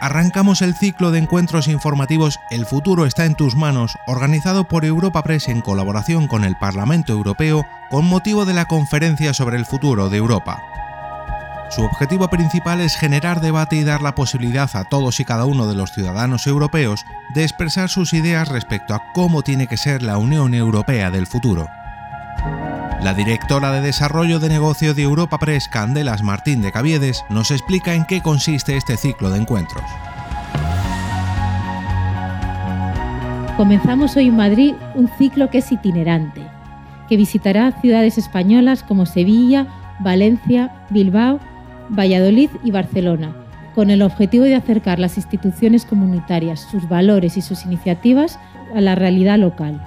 arrancamos el ciclo de encuentros informativos El futuro está en tus manos, organizado por Europa Press en colaboración con el Parlamento Europeo con motivo de la conferencia sobre el futuro de Europa. Su objetivo principal es generar debate y dar la posibilidad a todos y cada uno de los ciudadanos europeos de expresar sus ideas respecto a cómo tiene que ser la Unión Europea del futuro. La directora de Desarrollo de Negocio de Europa Press, Candelas Martín de Caviedes, nos explica en qué consiste este ciclo de encuentros. Comenzamos hoy en Madrid un ciclo que es itinerante, que visitará ciudades españolas como Sevilla, Valencia, Bilbao, Valladolid y Barcelona, con el objetivo de acercar las instituciones comunitarias, sus valores y sus iniciativas a la realidad local.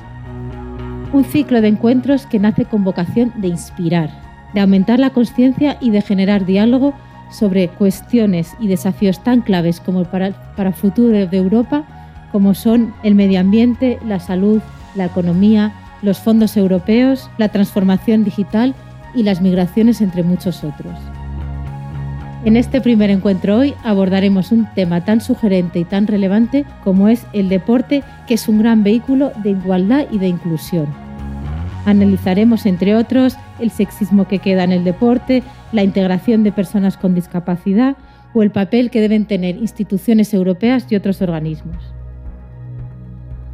Un ciclo de encuentros que nace con vocación de inspirar, de aumentar la conciencia y de generar diálogo sobre cuestiones y desafíos tan claves como para, para el futuro de Europa, como son el medio ambiente, la salud, la economía, los fondos europeos, la transformación digital y las migraciones, entre muchos otros. En este primer encuentro hoy abordaremos un tema tan sugerente y tan relevante como es el deporte, que es un gran vehículo de igualdad y de inclusión. Analizaremos, entre otros, el sexismo que queda en el deporte, la integración de personas con discapacidad o el papel que deben tener instituciones europeas y otros organismos.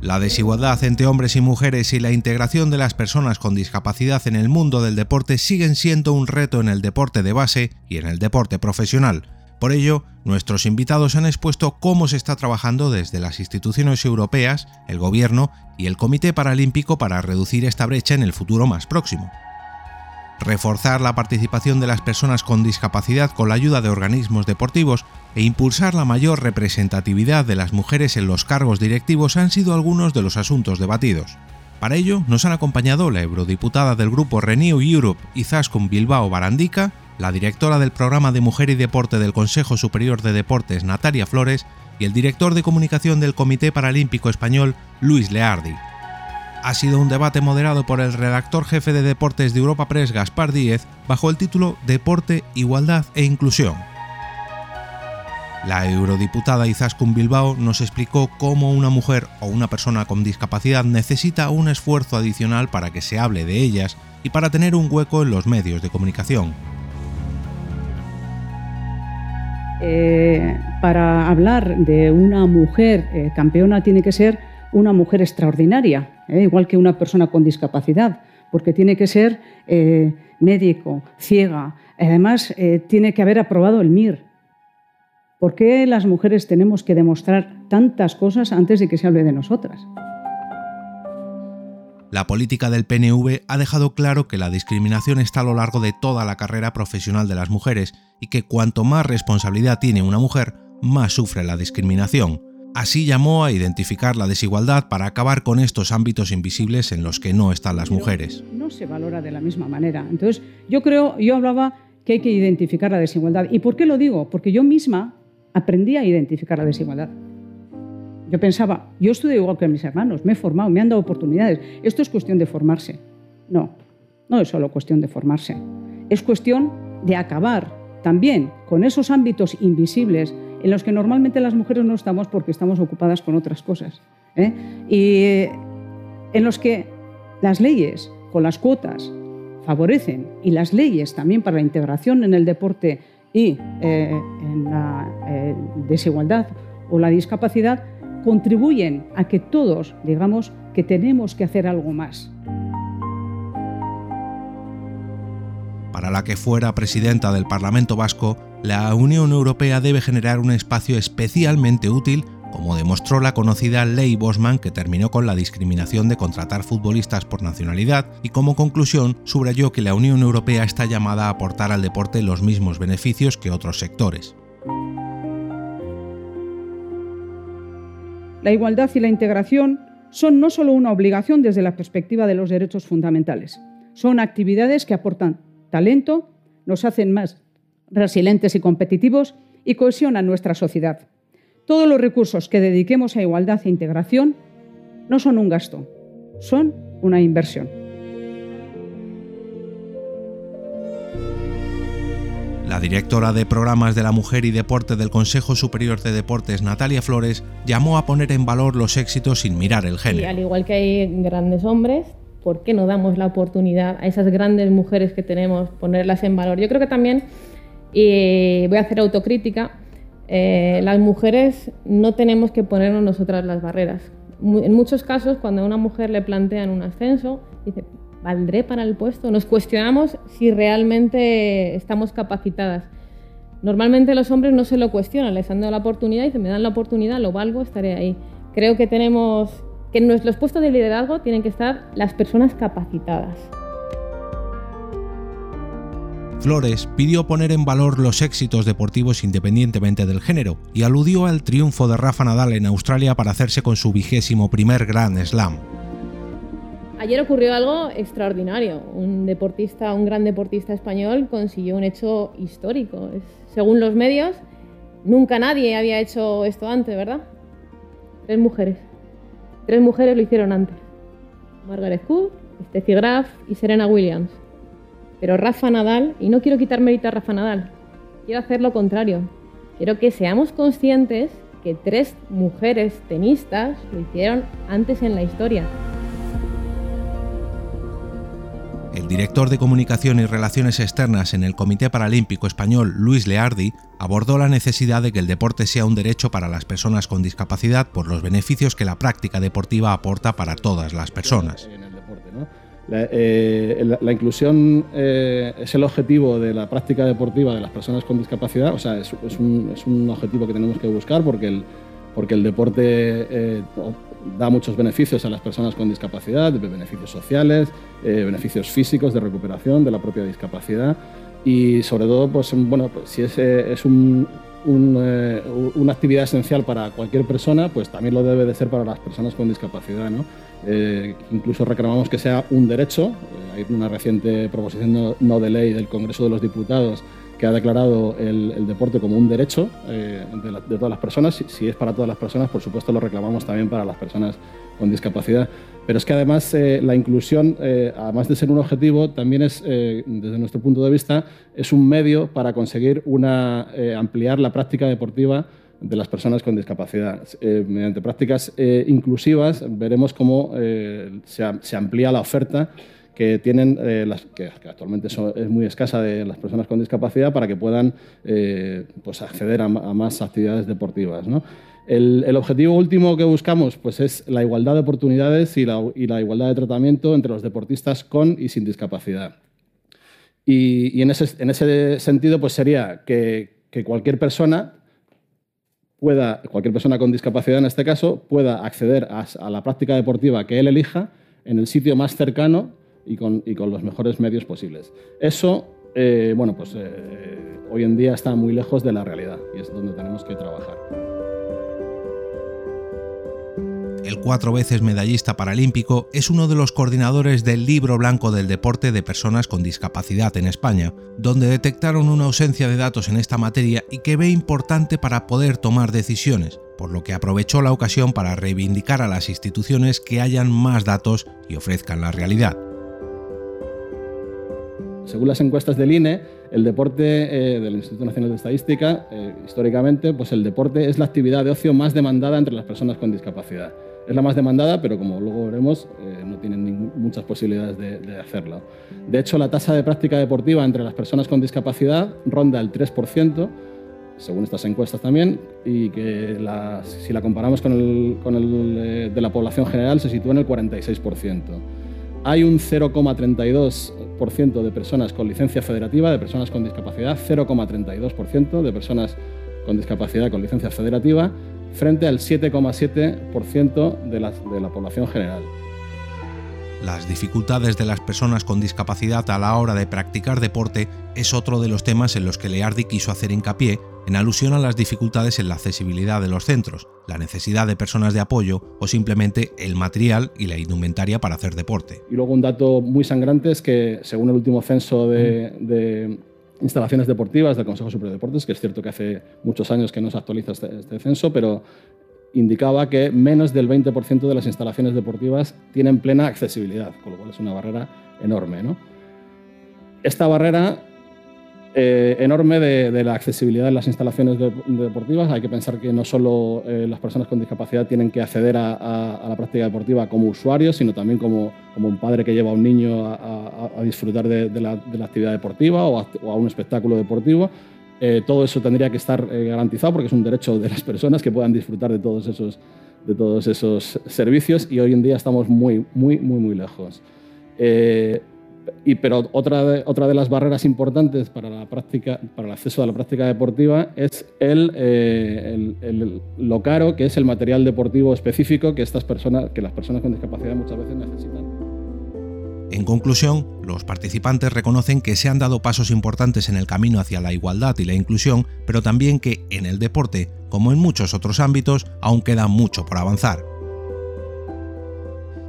La desigualdad entre hombres y mujeres y la integración de las personas con discapacidad en el mundo del deporte siguen siendo un reto en el deporte de base y en el deporte profesional. Por ello, nuestros invitados han expuesto cómo se está trabajando desde las instituciones europeas, el Gobierno y el Comité Paralímpico para reducir esta brecha en el futuro más próximo reforzar la participación de las personas con discapacidad con la ayuda de organismos deportivos e impulsar la mayor representatividad de las mujeres en los cargos directivos han sido algunos de los asuntos debatidos. Para ello nos han acompañado la eurodiputada del grupo Renew Europe Izaskun Bilbao Barandica, la directora del programa de Mujer y Deporte del Consejo Superior de Deportes Natalia Flores y el director de comunicación del Comité Paralímpico Español Luis Leardi ha sido un debate moderado por el redactor jefe de deportes de Europa Press, Gaspar Díez, bajo el título Deporte, Igualdad e Inclusión. La eurodiputada Izaskun Bilbao nos explicó cómo una mujer o una persona con discapacidad necesita un esfuerzo adicional para que se hable de ellas y para tener un hueco en los medios de comunicación. Eh, para hablar de una mujer eh, campeona tiene que ser una mujer extraordinaria, ¿eh? igual que una persona con discapacidad, porque tiene que ser eh, médico, ciega, además eh, tiene que haber aprobado el MIR. ¿Por qué las mujeres tenemos que demostrar tantas cosas antes de que se hable de nosotras? La política del PNV ha dejado claro que la discriminación está a lo largo de toda la carrera profesional de las mujeres y que cuanto más responsabilidad tiene una mujer, más sufre la discriminación. Así llamó a identificar la desigualdad para acabar con estos ámbitos invisibles en los que no están las mujeres. No se valora de la misma manera. Entonces, yo creo, yo hablaba que hay que identificar la desigualdad. ¿Y por qué lo digo? Porque yo misma aprendí a identificar la desigualdad. Yo pensaba, yo estudio igual que mis hermanos, me he formado, me han dado oportunidades. Esto es cuestión de formarse. No, no es solo cuestión de formarse. Es cuestión de acabar también con esos ámbitos invisibles en los que normalmente las mujeres no estamos porque estamos ocupadas con otras cosas. ¿eh? Y en los que las leyes con las cuotas favorecen y las leyes también para la integración en el deporte y eh, en la eh, desigualdad o la discapacidad contribuyen a que todos digamos que tenemos que hacer algo más. Para la que fuera presidenta del Parlamento Vasco, la Unión Europea debe generar un espacio especialmente útil, como demostró la conocida Ley Bosman que terminó con la discriminación de contratar futbolistas por nacionalidad y como conclusión subrayó que la Unión Europea está llamada a aportar al deporte los mismos beneficios que otros sectores. La igualdad y la integración son no solo una obligación desde la perspectiva de los derechos fundamentales, son actividades que aportan talento, nos hacen más resilientes y competitivos y cohesionan nuestra sociedad. Todos los recursos que dediquemos a igualdad e integración no son un gasto, son una inversión. La directora de programas de la mujer y deporte del Consejo Superior de Deportes, Natalia Flores, llamó a poner en valor los éxitos sin mirar el género. Y al igual que hay grandes hombres, ¿por qué no damos la oportunidad a esas grandes mujeres que tenemos, ponerlas en valor? Yo creo que también, y voy a hacer autocrítica, eh, las mujeres no tenemos que ponernos nosotras las barreras. En muchos casos, cuando a una mujer le plantean un ascenso, dice, ¿valdré para el puesto? Nos cuestionamos si realmente estamos capacitadas. Normalmente los hombres no se lo cuestionan, les han dado la oportunidad y dicen, me dan la oportunidad, lo valgo, estaré ahí. Creo que tenemos que en los puestos de liderazgo tienen que estar las personas capacitadas. Flores pidió poner en valor los éxitos deportivos independientemente del género y aludió al triunfo de Rafa Nadal en Australia para hacerse con su vigésimo primer Grand Slam. Ayer ocurrió algo extraordinario. Un deportista, un gran deportista español consiguió un hecho histórico. Según los medios, nunca nadie había hecho esto antes, ¿verdad? Tres mujeres. Tres mujeres lo hicieron antes. Margaret Cook, Steffi Graf y Serena Williams. Pero Rafa Nadal, y no quiero quitar mérito a Rafa Nadal, quiero hacer lo contrario. Quiero que seamos conscientes que tres mujeres tenistas lo hicieron antes en la historia. El director de Comunicación y Relaciones Externas en el Comité Paralímpico Español, Luis Leardi, abordó la necesidad de que el deporte sea un derecho para las personas con discapacidad por los beneficios que la práctica deportiva aporta para todas las personas. Eh, la, inclusión eh, es el objetivo de la práctica deportiva de las personas con discapacidad, o sea, es, un, objetivo que tenemos que buscar porque el, porque el deporte eh, da muchos beneficios a las personas con discapacidad, beneficios sociales, beneficios físicos de recuperación de la propia discapacidad y sobre todo, pues, bueno, pues, si es, es un, una actividad esencial para cualquier persona, pues también lo debe de ser para las personas con discapacidad. ¿no? Eh, incluso reclamamos que sea un derecho. Eh, hay una reciente proposición no, de ley del Congreso de los Diputados que ha declarado el, deporte como un derecho eh, de, todas las personas. Si, es para todas las personas, por supuesto lo reclamamos también para las personas con discapacidad. Pero es que además la inclusión, además de ser un objetivo, también es, desde nuestro punto de vista, es un medio para conseguir una, ampliar la práctica deportiva de las personas con discapacidad. Eh, mediante prácticas eh, inclusivas veremos cómo eh, se, amplía la oferta que tienen, las, que, actualmente es muy escasa de las personas con discapacidad para que puedan pues acceder a, más actividades deportivas. El, objetivo último que buscamos pues, es la igualdad de oportunidades y la, igualdad de tratamiento entre los deportistas con y sin discapacidad. Y, en, ese, sentido pues, sería que, que cualquier persona pueda, cualquier persona con discapacidad en este caso, pueda acceder a, la práctica deportiva que él elija en el sitio más cercano y con, los mejores medios posibles. Eso, eh, bueno, pues eh, hoy en día está muy lejos de la realidad y es donde tenemos que trabajar el cuatro veces medallista paralímpico, es uno de los coordinadores del Libro Blanco del Deporte de Personas con Discapacidad en España, donde detectaron una ausencia de datos en esta materia y que ve importante para poder tomar decisiones, por lo que aprovechó la ocasión para reivindicar a las instituciones que hayan más datos y ofrezcan la realidad. Según las encuestas del INE, el deporte eh, del Instituto Nacional de Estadística, eh, históricamente, pues el deporte es la actividad de ocio más demandada entre las personas con discapacidad es la más demandada, pero como luego veremos, eh, no tienen muchas posibilidades de, hacerlo. De hecho, la tasa de práctica deportiva entre las personas con discapacidad ronda el 3%, según estas encuestas también, y que si la comparamos con el, con el de la población general se sitúa en el 46%. Hay un 0,32% de personas con licencia federativa, de personas con discapacidad, 0,32% de personas con discapacidad con licencia federativa, frente al 7,7% de la, de la población general. Las dificultades de las personas con discapacidad a la hora de practicar deporte es otro de los temas en los que Leardi quiso hacer hincapié en alusión a las dificultades en la accesibilidad de los centros, la necesidad de personas de apoyo o simplemente el material y la indumentaria para hacer deporte. Y luego un dato muy sangrante es que según el último censo de, instalaciones deportivas del Consejo Superior de Deportes, que es cierto que hace muchos años que no se actualiza este, este censo, pero indicaba que menos del 20% de las instalaciones deportivas tienen plena accesibilidad, con lo cual es una barrera enorme. Esta barrera eh, enorme de, la accesibilidad de las instalaciones deportivas. Hay que pensar que no solo eh, las personas con discapacidad tienen que acceder a, la práctica deportiva como usuarios, sino también como un padre que lleva a un niño a, disfrutar de, la, actividad deportiva o a, un espectáculo deportivo. Eh, todo eso tendría que estar garantizado porque es un derecho de las personas que puedan disfrutar de todos esos, de todos esos servicios y hoy en día estamos muy, muy, muy, muy lejos y, pero otra de, otra de las barreras importantes para, la práctica, para el acceso a la práctica deportiva es el, eh, el, lo caro que es el material deportivo específico que, estas personas, que las personas con discapacidad muchas veces necesitan. En conclusión, los participantes reconocen que se han dado pasos importantes en el camino hacia la igualdad y la inclusión, pero también que en el deporte, como en muchos otros ámbitos, aún queda mucho por avanzar.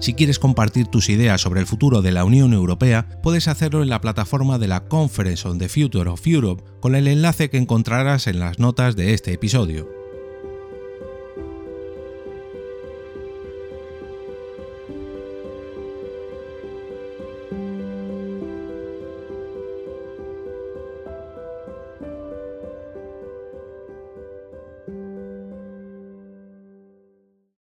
Si quieres compartir tus ideas sobre el futuro de la Unión Europea, puedes hacerlo en la plataforma de la Conference on the Future of Europe con el enlace que encontrarás en las notas de este episodio.